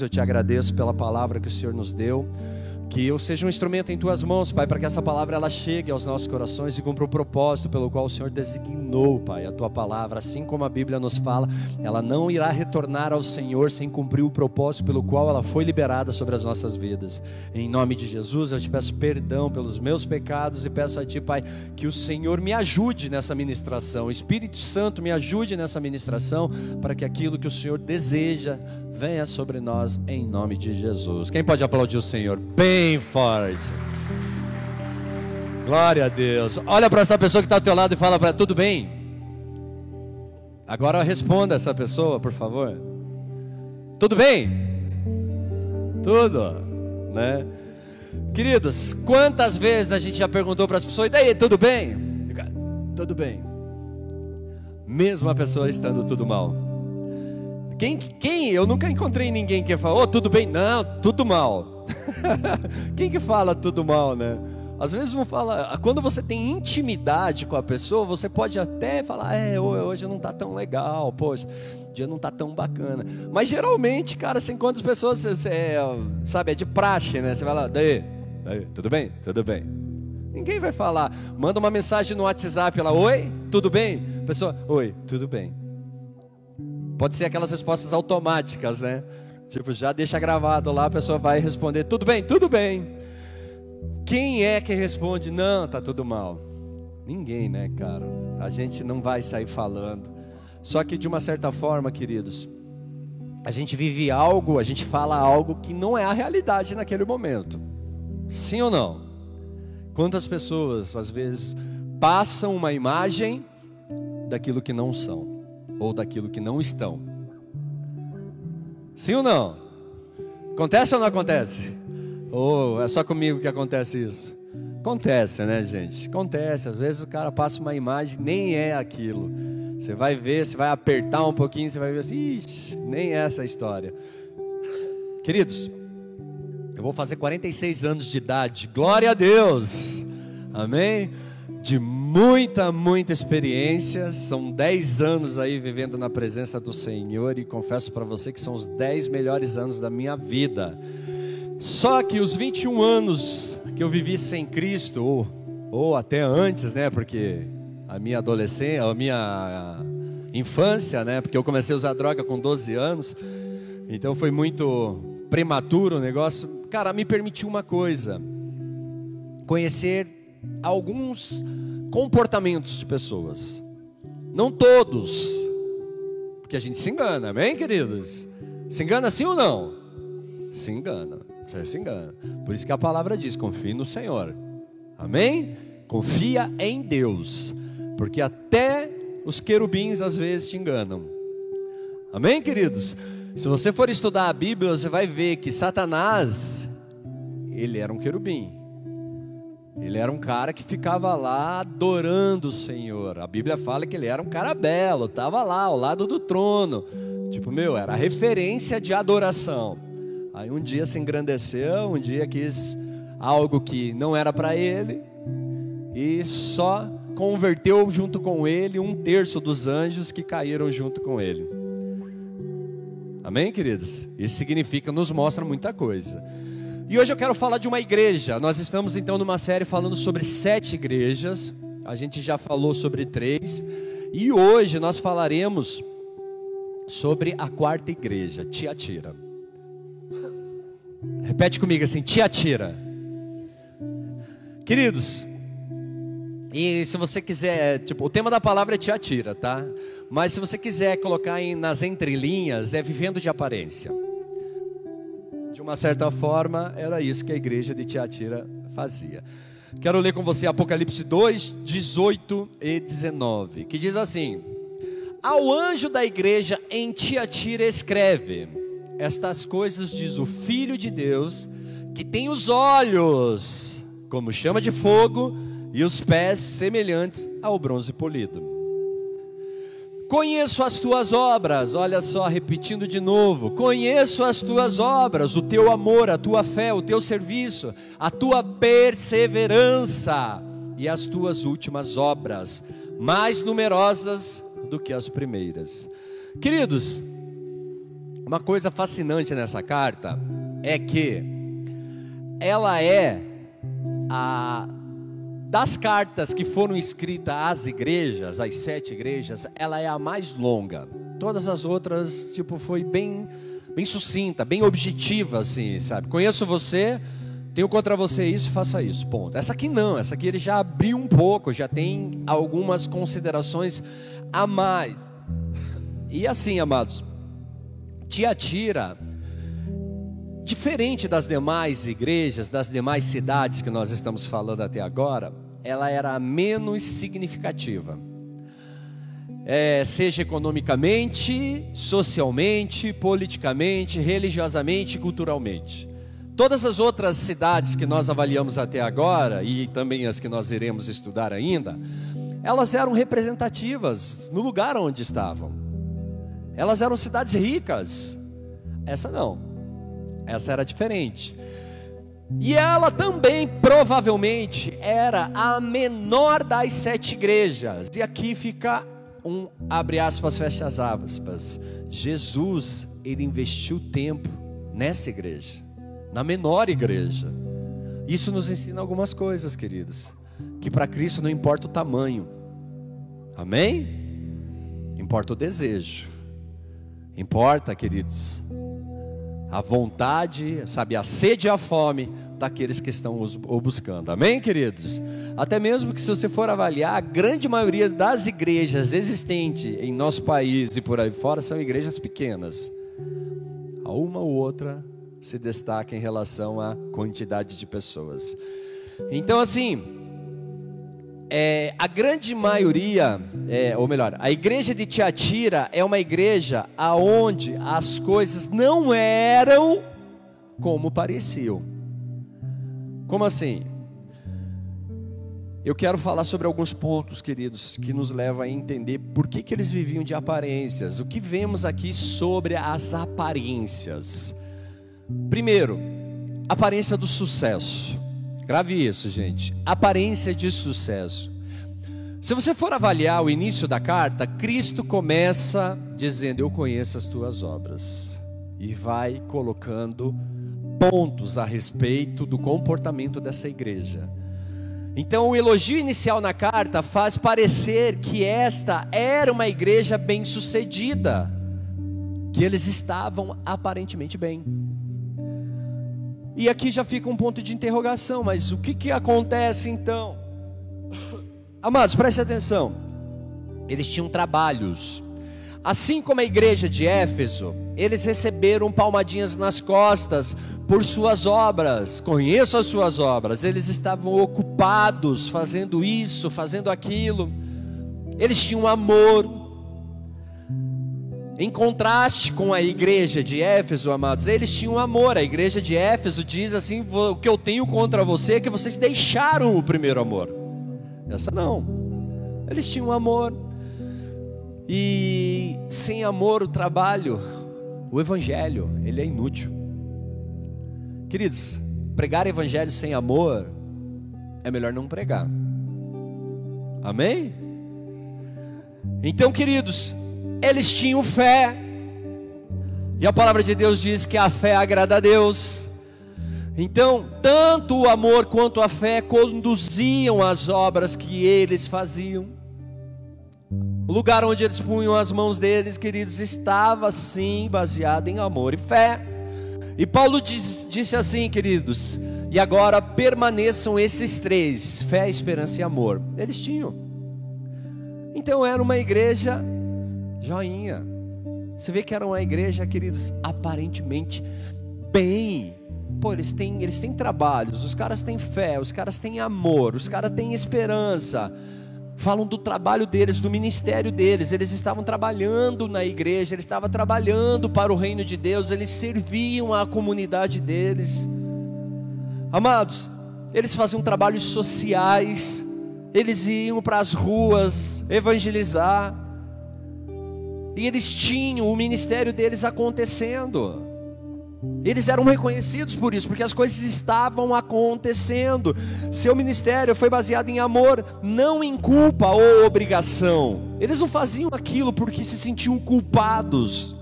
eu te agradeço pela palavra que o Senhor nos deu. Que eu seja um instrumento em tuas mãos, Pai, para que essa palavra ela chegue aos nossos corações e cumpra o propósito pelo qual o Senhor designou, Pai, a tua palavra, assim como a Bíblia nos fala, ela não irá retornar ao Senhor sem cumprir o propósito pelo qual ela foi liberada sobre as nossas vidas. Em nome de Jesus, eu te peço perdão pelos meus pecados e peço a ti, Pai, que o Senhor me ajude nessa ministração. O Espírito Santo me ajude nessa ministração para que aquilo que o Senhor deseja venha sobre nós em nome de Jesus. Quem pode aplaudir o Senhor bem forte? Glória a Deus. Olha para essa pessoa que está ao teu lado e fala para tudo bem? Agora responda essa pessoa, por favor. Tudo bem? Tudo, né? Queridos, quantas vezes a gente já perguntou para as pessoas, e daí, tudo bem? Tudo bem. Mesmo a pessoa estando tudo mal. Quem, quem? Eu nunca encontrei ninguém que fala, oh, tudo bem? Não, tudo mal. quem que fala tudo mal, né? Às vezes vão falar, quando você tem intimidade com a pessoa, você pode até falar, é, hoje não está tão legal, poxa, o dia não está tão bacana. Mas geralmente, cara, você encontra as pessoas, você, é, sabe, é de praxe, né? Você vai lá, daí, daí, tudo bem? Tudo bem. Ninguém vai falar, manda uma mensagem no WhatsApp lá, oi, tudo bem? pessoa, oi, tudo bem. Pode ser aquelas respostas automáticas, né? Tipo, já deixa gravado lá, a pessoa vai responder: tudo bem, tudo bem. Quem é que responde: não, tá tudo mal? Ninguém, né, cara? A gente não vai sair falando. Só que de uma certa forma, queridos, a gente vive algo, a gente fala algo que não é a realidade naquele momento. Sim ou não? Quantas pessoas, às vezes, passam uma imagem daquilo que não são? ou daquilo que não estão. Sim ou não? Acontece ou não acontece? Ou é só comigo que acontece isso? Acontece, né, gente? Acontece. Às vezes o cara passa uma imagem, nem é aquilo. Você vai ver, você vai apertar um pouquinho, você vai ver assim, Ixi, nem é essa a história. Queridos, eu vou fazer 46 anos de idade. Glória a Deus. Amém? de muita, muita experiência. São 10 anos aí vivendo na presença do Senhor e confesso para você que são os 10 melhores anos da minha vida. Só que os 21 anos que eu vivi sem Cristo, ou, ou até antes, né? Porque a minha adolescência, a minha infância, né? Porque eu comecei a usar droga com 12 anos, então foi muito prematuro o negócio. Cara, me permitiu uma coisa: conhecer alguns comportamentos de pessoas. Não todos, porque a gente se engana, amém, queridos? Se engana sim ou não? Se engana, você se engana. Por isso que a palavra diz: confie no Senhor, amém? Confia em Deus, porque até os querubins às vezes te enganam, amém, queridos? Se você for estudar a Bíblia, você vai ver que Satanás, ele era um querubim. Ele era um cara que ficava lá adorando o Senhor. A Bíblia fala que ele era um cara belo, estava lá ao lado do trono. Tipo, meu, era referência de adoração. Aí um dia se engrandeceu, um dia quis algo que não era para ele e só converteu junto com ele um terço dos anjos que caíram junto com ele. Amém, queridos? Isso significa, nos mostra muita coisa. E hoje eu quero falar de uma igreja. Nós estamos então numa série falando sobre sete igrejas. A gente já falou sobre três. E hoje nós falaremos sobre a quarta igreja, Tiatira. Repete comigo assim: Tiatira. Queridos, e se você quiser, tipo, o tema da palavra é Tiatira, tá? Mas se você quiser colocar nas entrelinhas, é vivendo de aparência. De uma certa forma, era isso que a igreja de Tiatira fazia. Quero ler com você Apocalipse 2, 18 e 19, que diz assim: Ao anjo da igreja em Tiatira escreve: Estas coisas diz o Filho de Deus, que tem os olhos como chama de fogo e os pés semelhantes ao bronze polido. Conheço as tuas obras, olha só, repetindo de novo: conheço as tuas obras, o teu amor, a tua fé, o teu serviço, a tua perseverança e as tuas últimas obras, mais numerosas do que as primeiras. Queridos, Uma coisa fascinante nessa carta é que ela é a das cartas que foram escritas às igrejas, às sete igrejas, ela é a mais longa. Todas as outras, tipo, foi bem, bem sucinta, bem objetiva, assim, sabe? Conheço você, tenho contra você isso, faça isso, ponto. Essa aqui não, essa aqui ele já abriu um pouco, já tem algumas considerações a mais. E assim, amados, Tiatira, diferente das demais igrejas, das demais cidades que nós estamos falando até agora, ela era menos significativa. É, seja economicamente, socialmente, politicamente, religiosamente, culturalmente. Todas as outras cidades que nós avaliamos até agora, e também as que nós iremos estudar ainda, elas eram representativas no lugar onde estavam. Elas eram cidades ricas. Essa não. Essa era diferente. E ela também, provavelmente, era a menor das sete igrejas. E aqui fica um, abre aspas, fecha as aspas. Jesus, ele investiu tempo nessa igreja na menor igreja. Isso nos ensina algumas coisas, queridos. Que para Cristo não importa o tamanho. Amém? Importa o desejo. Importa, queridos, a vontade, sabe, a sede e a fome daqueles que estão o buscando. Amém, queridos? Até mesmo que se você for avaliar, a grande maioria das igrejas existentes em nosso país e por aí fora são igrejas pequenas. A uma ou outra se destaca em relação à quantidade de pessoas. Então, assim, é, a grande maioria, é, ou melhor, a igreja de Tiatira é uma igreja aonde as coisas não eram como pareciam. Como assim? Eu quero falar sobre alguns pontos, queridos, que nos levam a entender por que, que eles viviam de aparências. O que vemos aqui sobre as aparências. Primeiro, aparência do sucesso. Grave isso, gente. Aparência de sucesso. Se você for avaliar o início da carta, Cristo começa dizendo: Eu conheço as tuas obras. E vai colocando pontos a respeito do comportamento dessa igreja. Então, o elogio inicial na carta faz parecer que esta era uma igreja bem-sucedida, que eles estavam aparentemente bem. E aqui já fica um ponto de interrogação, mas o que, que acontece então? Amados, preste atenção. Eles tinham trabalhos. Assim como a igreja de Éfeso, eles receberam palmadinhas nas costas por suas obras. Conheço as suas obras. Eles estavam ocupados fazendo isso, fazendo aquilo. Eles tinham amor, em contraste com a igreja de Éfeso, amados, eles tinham amor. A igreja de Éfeso diz assim: o que eu tenho contra você é que vocês deixaram o primeiro amor. Essa não. Eles tinham amor. E sem amor, o trabalho, o evangelho, ele é inútil. Queridos, pregar evangelho sem amor é melhor não pregar. Amém? Então, queridos, eles tinham fé. E a palavra de Deus diz que a fé agrada a Deus. Então, tanto o amor quanto a fé conduziam as obras que eles faziam. O lugar onde eles punham as mãos deles, queridos, estava sim baseado em amor e fé. E Paulo diz, disse assim, queridos, e agora permaneçam esses três: fé, esperança e amor. Eles tinham. Então era uma igreja joinha. Você vê que era uma igreja, queridos, aparentemente bem. Pô, eles têm, eles têm trabalhos, os caras têm fé, os caras têm amor, os caras têm esperança. Falam do trabalho deles, do ministério deles. Eles estavam trabalhando na igreja, eles estavam trabalhando para o reino de Deus, eles serviam à comunidade deles. Amados, eles faziam trabalhos sociais, eles iam para as ruas evangelizar, e eles tinham o ministério deles acontecendo. Eles eram reconhecidos por isso, porque as coisas estavam acontecendo. Seu ministério foi baseado em amor, não em culpa ou obrigação. Eles não faziam aquilo porque se sentiam culpados.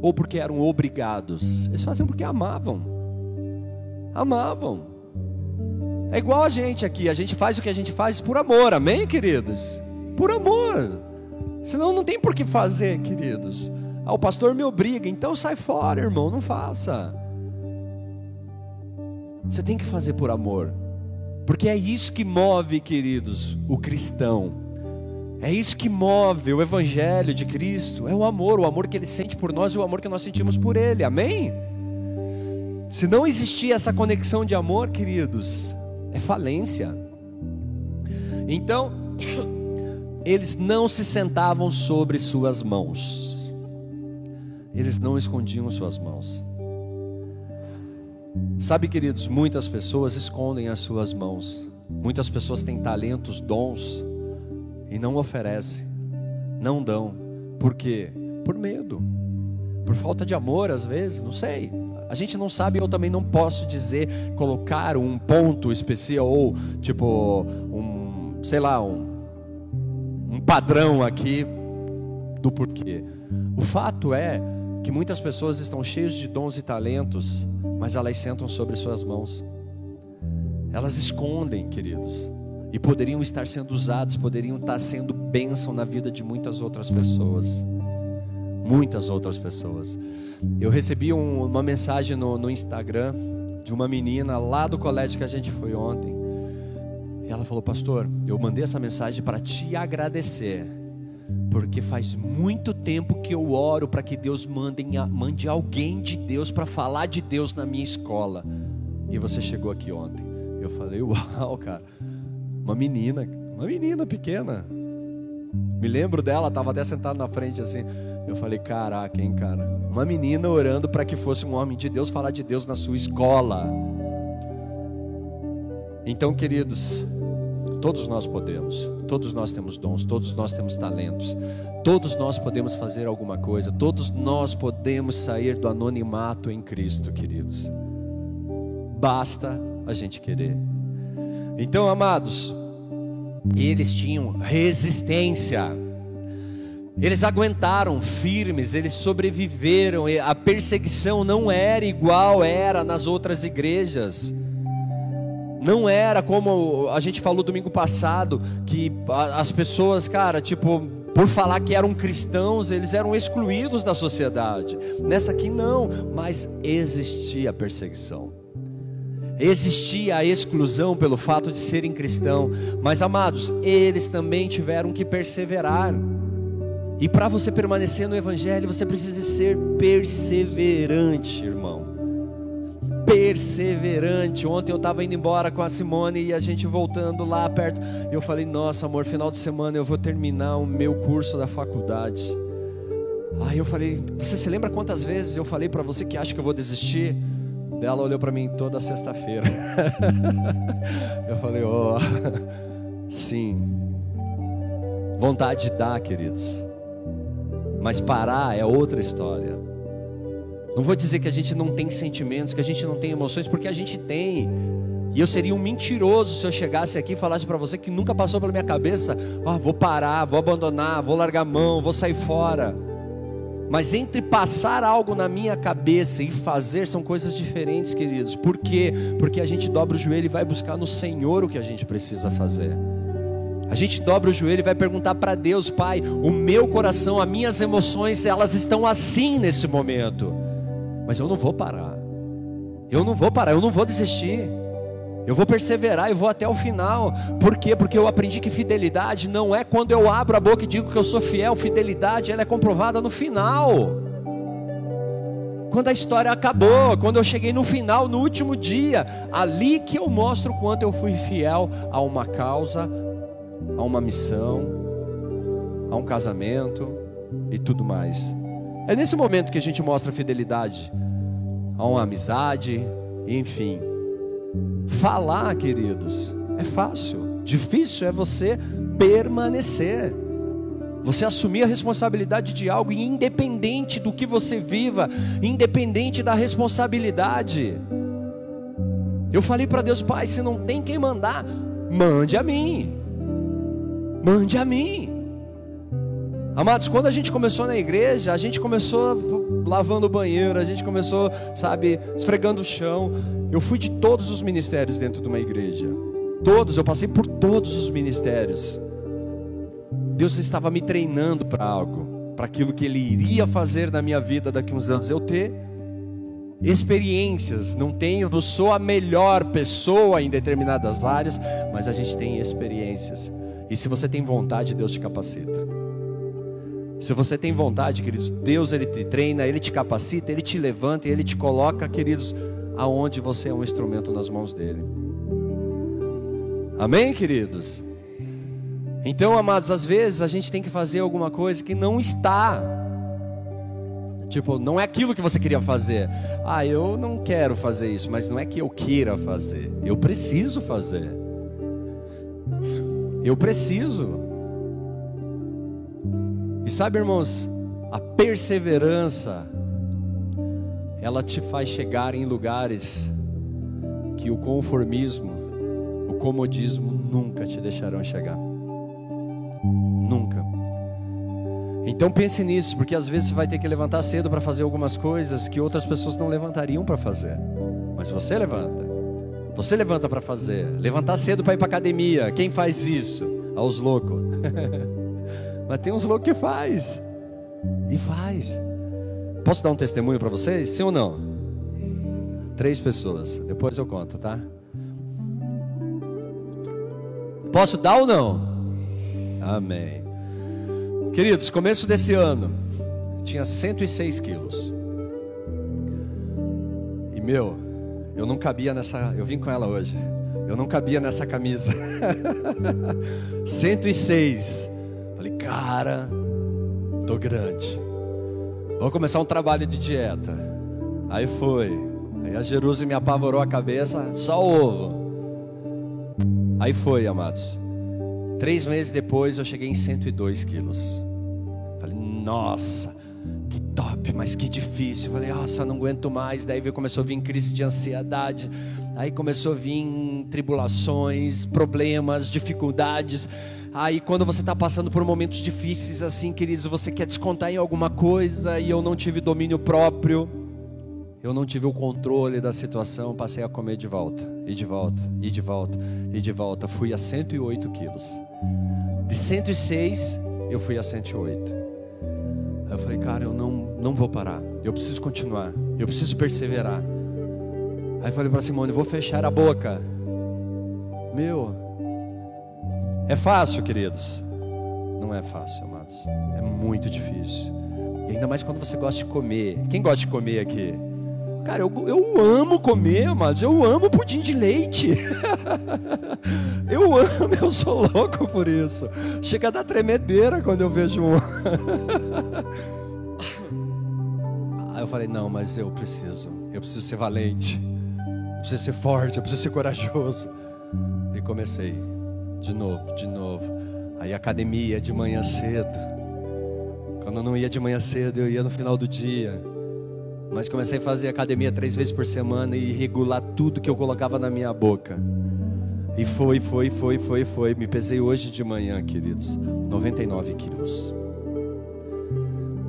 ou porque eram obrigados. Eles faziam porque amavam. Amavam. É igual a gente aqui, a gente faz o que a gente faz por amor, amém, queridos? Por amor. Senão não tem por que fazer, queridos. Ah, o pastor me obriga, então sai fora, irmão, não faça. Você tem que fazer por amor. Porque é isso que move, queridos, o cristão. É isso que move o Evangelho de Cristo, é o amor, o amor que Ele sente por nós e o amor que nós sentimos por Ele, amém? Se não existir essa conexão de amor, queridos, é falência. Então, eles não se sentavam sobre suas mãos, eles não escondiam suas mãos. Sabe, queridos, muitas pessoas escondem as suas mãos, muitas pessoas têm talentos, dons, e não oferecem, não dão. Por quê? Por medo, por falta de amor, às vezes, não sei. A gente não sabe, eu também não posso dizer, colocar um ponto especial ou tipo um, sei lá, um, um padrão aqui do porquê. O fato é que muitas pessoas estão cheias de dons e talentos, mas elas sentam sobre suas mãos. Elas escondem, queridos e poderiam estar sendo usados, poderiam estar sendo bênção na vida de muitas outras pessoas. Muitas outras pessoas. Eu recebi um, uma mensagem no, no Instagram de uma menina lá do colégio que a gente foi ontem. E ela falou: Pastor, eu mandei essa mensagem para te agradecer, porque faz muito tempo que eu oro para que Deus mande, mande alguém de Deus para falar de Deus na minha escola. E você chegou aqui ontem. Eu falei: Uau, cara. Uma menina, uma menina pequena. Me lembro dela, estava até sentada na frente assim. Eu falei, caraca, hein, cara. Uma menina orando para que fosse um homem de Deus falar de Deus na sua escola. Então, queridos, todos nós podemos, todos nós temos dons, todos nós temos talentos, todos nós podemos fazer alguma coisa, todos nós podemos sair do anonimato em Cristo, queridos. Basta a gente querer. Então, amados, eles tinham resistência. Eles aguentaram firmes, eles sobreviveram. A perseguição não era igual era nas outras igrejas. Não era como a gente falou domingo passado, que as pessoas, cara, tipo, por falar que eram cristãos, eles eram excluídos da sociedade. Nessa aqui não, mas existia perseguição. Existia a exclusão pelo fato de serem cristãos, mas amados, eles também tiveram que perseverar. E para você permanecer no Evangelho, você precisa ser perseverante, irmão. Perseverante. Ontem eu estava indo embora com a Simone e a gente voltando lá perto. Eu falei: Nossa, amor, final de semana eu vou terminar o meu curso da faculdade. Aí eu falei: Você se lembra quantas vezes eu falei para você que acha que eu vou desistir? Ela olhou para mim toda sexta-feira. eu falei, ó, oh, sim. Vontade de dar, queridos. Mas parar é outra história. Não vou dizer que a gente não tem sentimentos, que a gente não tem emoções, porque a gente tem. E eu seria um mentiroso se eu chegasse aqui e falasse para você que nunca passou pela minha cabeça: ah, vou parar, vou abandonar, vou largar a mão, vou sair fora. Mas entre passar algo na minha cabeça e fazer são coisas diferentes, queridos. Por quê? Porque a gente dobra o joelho e vai buscar no Senhor o que a gente precisa fazer. A gente dobra o joelho e vai perguntar para Deus, Pai, o meu coração, as minhas emoções, elas estão assim nesse momento. Mas eu não vou parar. Eu não vou parar, eu não vou desistir. Eu vou perseverar, eu vou até o final. Por quê? Porque eu aprendi que fidelidade não é quando eu abro a boca e digo que eu sou fiel. Fidelidade ela é comprovada no final. Quando a história acabou, quando eu cheguei no final, no último dia, ali que eu mostro quanto eu fui fiel a uma causa, a uma missão, a um casamento e tudo mais. É nesse momento que a gente mostra fidelidade a uma amizade, enfim. Falar, queridos, é fácil. Difícil é você permanecer. Você assumir a responsabilidade de algo, independente do que você viva, independente da responsabilidade. Eu falei para Deus, Pai, se não tem quem mandar, mande a mim. Mande a mim. Amados, quando a gente começou na igreja, a gente começou lavando o banheiro, a gente começou, sabe, esfregando o chão. Eu fui de todos os ministérios dentro de uma igreja. Todos, eu passei por todos os ministérios. Deus estava me treinando para algo, para aquilo que Ele iria fazer na minha vida daqui uns anos. Eu ter experiências, não tenho, não sou a melhor pessoa em determinadas áreas, mas a gente tem experiências. E se você tem vontade, Deus te capacita. Se você tem vontade, queridos, Deus ele te treina, ele te capacita, ele te levanta e ele te coloca, queridos, aonde você é um instrumento nas mãos dele. Amém, queridos? Então, amados, às vezes a gente tem que fazer alguma coisa que não está. Tipo, não é aquilo que você queria fazer. Ah, eu não quero fazer isso, mas não é que eu queira fazer. Eu preciso fazer. Eu preciso. E sabe, irmãos, a perseverança, ela te faz chegar em lugares que o conformismo, o comodismo nunca te deixarão chegar. Nunca. Então pense nisso, porque às vezes você vai ter que levantar cedo para fazer algumas coisas que outras pessoas não levantariam para fazer. Mas você levanta. Você levanta para fazer. Levantar cedo para ir para academia. Quem faz isso? Aos loucos. Mas tem uns loucos que faz. E faz. Posso dar um testemunho para vocês? Sim ou não? Três pessoas. Depois eu conto, tá? Posso dar ou não? Amém. Queridos, começo desse ano, tinha 106 quilos. E meu, eu não cabia nessa. Eu vim com ela hoje. Eu não cabia nessa camisa. 106. Falei, cara, tô grande. Vou começar um trabalho de dieta. Aí foi. Aí a Jerusa me apavorou a cabeça, só ovo. Aí foi, amados. Três meses depois eu cheguei em 102 quilos. Falei, nossa, que top, mas que difícil. Falei, nossa, não aguento mais. Daí começou a vir crise de ansiedade. Aí começou a vir tribulações, problemas, dificuldades. Aí quando você está passando por momentos difíceis assim, queridos, você quer descontar em alguma coisa e eu não tive domínio próprio, eu não tive o controle da situação, passei a comer de volta, e de volta, e de volta, e de volta. Fui a 108 quilos. De 106 eu fui a 108. Aí eu falei, cara, eu não, não vou parar. Eu preciso continuar. Eu preciso perseverar. Aí falei para Simone, vou fechar a boca. Meu, é fácil, queridos? Não é fácil, amados. É muito difícil. E ainda mais quando você gosta de comer. Quem gosta de comer aqui? Cara, eu, eu amo comer, amados. Eu amo pudim de leite. eu amo, eu sou louco por isso. Chega a dar tremedeira quando eu vejo um. Aí eu falei: não, mas eu preciso. Eu preciso ser valente. Eu preciso ser forte. Eu preciso ser corajoso. E comecei de novo, de novo. Aí academia de manhã cedo. Quando eu não ia de manhã cedo, eu ia no final do dia. Mas comecei a fazer academia três vezes por semana e regular tudo que eu colocava na minha boca. E foi, foi, foi, foi, foi. Me pesei hoje de manhã, queridos. 99 quilos.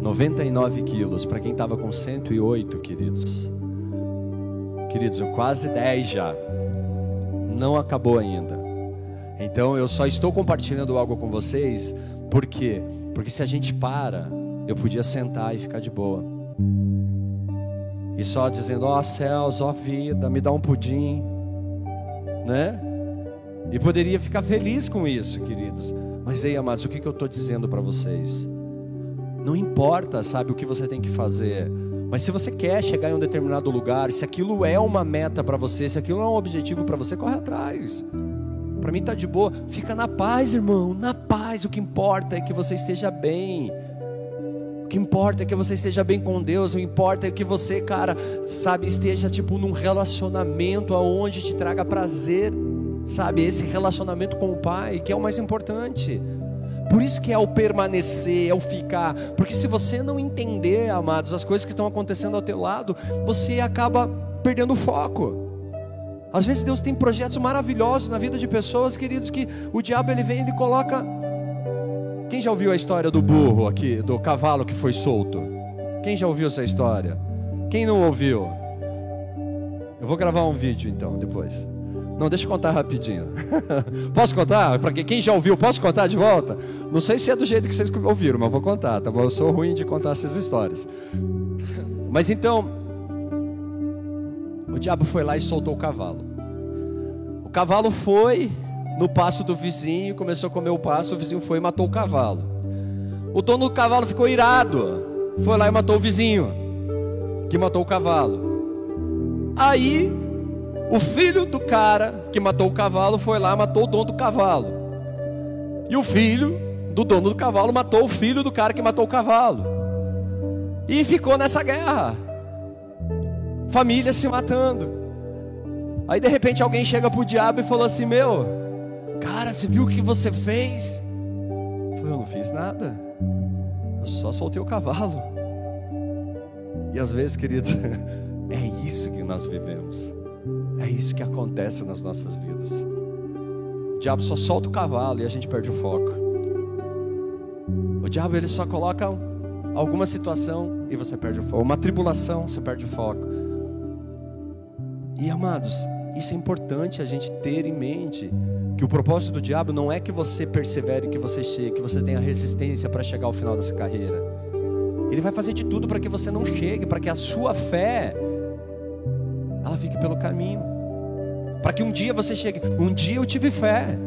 99 quilos. Para quem estava com 108, queridos. Queridos, eu quase 10 já. Não acabou ainda. Então eu só estou compartilhando algo com vocês, por quê? Porque se a gente para, eu podia sentar e ficar de boa. E só dizendo, ó oh, céus, ó oh, vida, me dá um pudim, né? E poderia ficar feliz com isso, queridos. Mas ei, amados, o que, que eu estou dizendo para vocês? Não importa, sabe, o que você tem que fazer. Mas se você quer chegar em um determinado lugar, se aquilo é uma meta para você, se aquilo é um objetivo para você, corre atrás. Para mim tá de boa. Fica na paz, irmão. Na paz. O que importa é que você esteja bem. O que importa é que você esteja bem com Deus. O que importa é que você, cara, sabe, esteja tipo num relacionamento aonde te traga prazer, sabe? Esse relacionamento com o Pai, que é o mais importante. Por isso que é o permanecer, é o ficar. Porque se você não entender, amados, as coisas que estão acontecendo ao teu lado, você acaba perdendo o foco. Às vezes Deus tem projetos maravilhosos na vida de pessoas, queridos, que o diabo ele vem, ele coloca Quem já ouviu a história do burro aqui, do cavalo que foi solto? Quem já ouviu essa história? Quem não ouviu? Eu vou gravar um vídeo então depois. Não, deixa eu contar rapidinho. posso contar? Para quem já ouviu, posso contar de volta? Não sei se é do jeito que vocês ouviram, mas vou contar, tá bom? Eu sou ruim de contar essas histórias. Mas então, o diabo foi lá e soltou o cavalo. O cavalo foi no passo do vizinho, começou a comer o passo, o vizinho foi e matou o cavalo. O dono do cavalo ficou irado, foi lá e matou o vizinho, que matou o cavalo. Aí, o filho do cara que matou o cavalo foi lá matou o dono do cavalo. E o filho do dono do cavalo matou o filho do cara que matou o cavalo. E ficou nessa guerra. Família se matando. Aí de repente alguém chega pro diabo e falou assim: Meu, cara, você viu o que você fez? Eu não fiz nada. Eu só soltei o cavalo. E às vezes, queridos, é isso que nós vivemos. É isso que acontece nas nossas vidas. O diabo só solta o cavalo e a gente perde o foco. O diabo ele só coloca alguma situação e você perde o foco. Uma tribulação, você perde o foco. E amados, isso é importante a gente ter em mente que o propósito do diabo não é que você persevere, que você chegue, que você tenha resistência para chegar ao final dessa carreira. Ele vai fazer de tudo para que você não chegue, para que a sua fé ela fique pelo caminho. Para que um dia você chegue, um dia eu tive fé.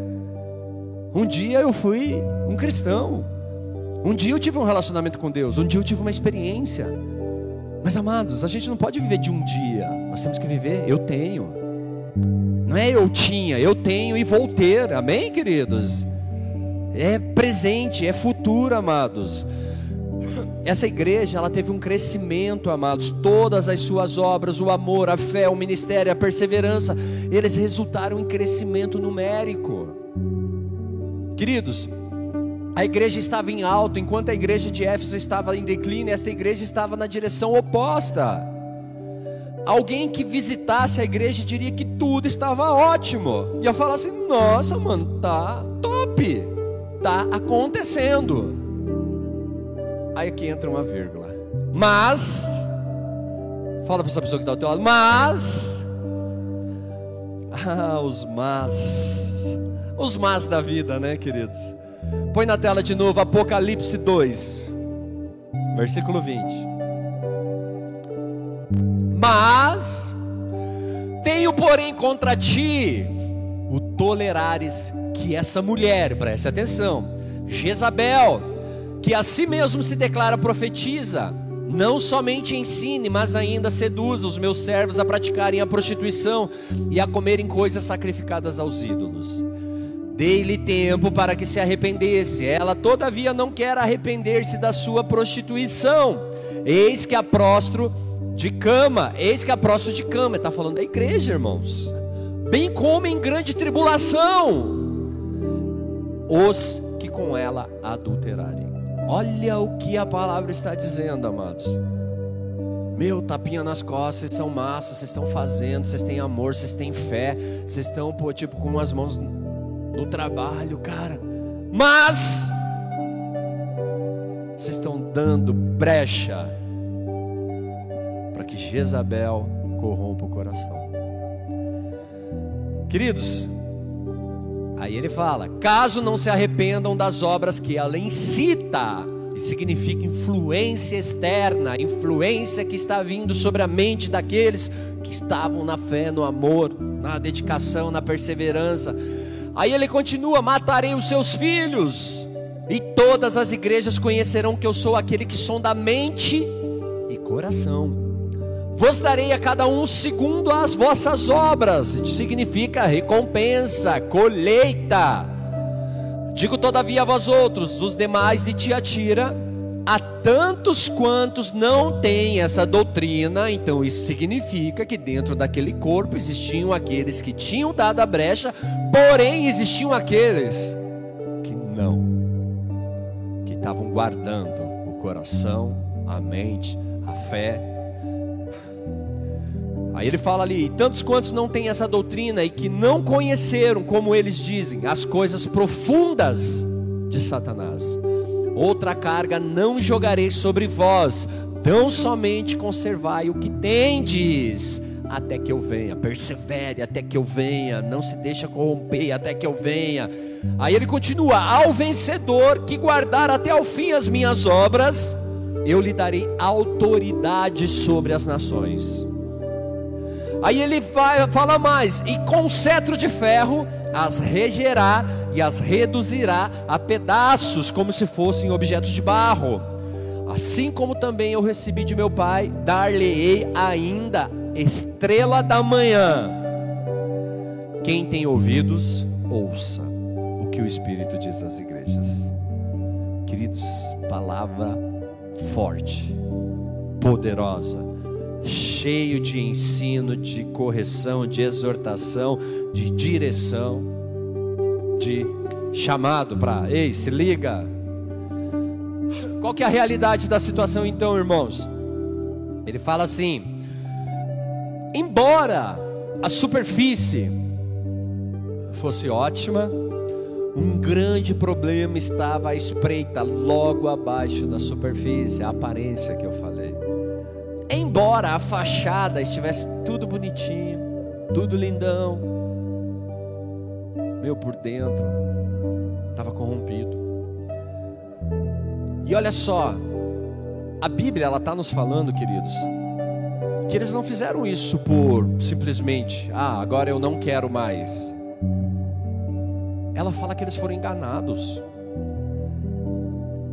Um dia eu fui um cristão. Um dia eu tive um relacionamento com Deus, um dia eu tive uma experiência. Mas amados, a gente não pode viver de um dia. Nós temos que viver, eu tenho. Não é eu tinha, eu tenho e vou ter. Amém, queridos? É presente, é futuro, amados. Essa igreja, ela teve um crescimento, amados. Todas as suas obras, o amor, a fé, o ministério, a perseverança, eles resultaram em crescimento numérico. Queridos, a igreja estava em alto, enquanto a igreja de Éfeso estava em declínio, esta igreja estava na direção oposta. Alguém que visitasse a igreja diria que tudo estava ótimo. Ia falar assim: nossa, mano, tá top, tá acontecendo. Aí aqui entra uma vírgula. Mas, fala para essa pessoa que está ao teu lado, mas, ah, os mas, os mas da vida, né, queridos? Põe na tela de novo Apocalipse 2, versículo 20. Mas tenho, porém, contra ti o tolerares que essa mulher, preste atenção, Jezabel, que a si mesmo se declara profetiza, não somente ensine, mas ainda seduza os meus servos a praticarem a prostituição e a comerem coisas sacrificadas aos ídolos. Dei-lhe tempo para que se arrependesse. Ela, todavia, não quer arrepender-se da sua prostituição. Eis que a prostro de cama, eis que a próxima de cama, está falando da igreja, irmãos. Bem como em grande tribulação, os que com ela adulterarem. Olha o que a palavra está dizendo, amados. Meu, tapinha nas costas, vocês são massa, vocês estão fazendo, vocês têm amor, vocês têm fé, vocês estão, pô, tipo, com as mãos no trabalho, cara. Mas, vocês estão dando brecha para que Jezabel corrompa o coração. Queridos, aí ele fala: caso não se arrependam das obras que ela incita, e significa influência externa, influência que está vindo sobre a mente daqueles que estavam na fé, no amor, na dedicação, na perseverança. Aí ele continua: matarei os seus filhos, e todas as igrejas conhecerão que eu sou aquele que sonda mente e coração vos darei a cada um segundo as vossas obras, significa recompensa, colheita. Digo todavia a vós outros, os demais de Tiatira, a tantos quantos não têm essa doutrina, então isso significa que dentro daquele corpo existiam aqueles que tinham dado a brecha, porém existiam aqueles que não, que estavam guardando o coração, a mente, a fé Aí ele fala ali: tantos quantos não têm essa doutrina e que não conheceram, como eles dizem, as coisas profundas de Satanás. outra carga não jogarei sobre vós, tão somente conservai o que tendes, até que eu venha, persevere até que eu venha, não se deixa corromper até que eu venha. Aí ele continua: ao vencedor que guardar até ao fim as minhas obras, eu lhe darei autoridade sobre as nações. Aí ele vai, fala mais: e com cetro de ferro as regerá e as reduzirá a pedaços, como se fossem objetos de barro. Assim como também eu recebi de meu pai, dar-lhe-ei ainda estrela da manhã. Quem tem ouvidos, ouça o que o Espírito diz às igrejas. Queridos, palavra forte, poderosa, cheio de ensino, de correção, de exortação, de direção, de chamado para, ei, se liga. Qual que é a realidade da situação então, irmãos? Ele fala assim: embora a superfície fosse ótima, um grande problema estava à espreita logo abaixo da superfície, a aparência que eu falei. Embora a fachada estivesse tudo bonitinho, tudo lindão, meu por dentro estava corrompido. E olha só, a Bíblia ela está nos falando, queridos, que eles não fizeram isso por simplesmente, ah, agora eu não quero mais. Ela fala que eles foram enganados,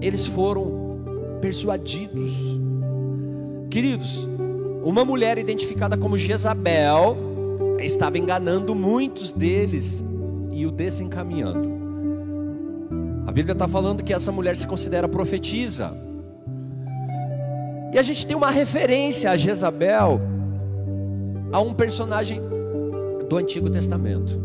eles foram persuadidos. Queridos, uma mulher identificada como Jezabel estava enganando muitos deles e o desencaminhando. A Bíblia está falando que essa mulher se considera profetisa. E a gente tem uma referência a Jezabel a um personagem do Antigo Testamento.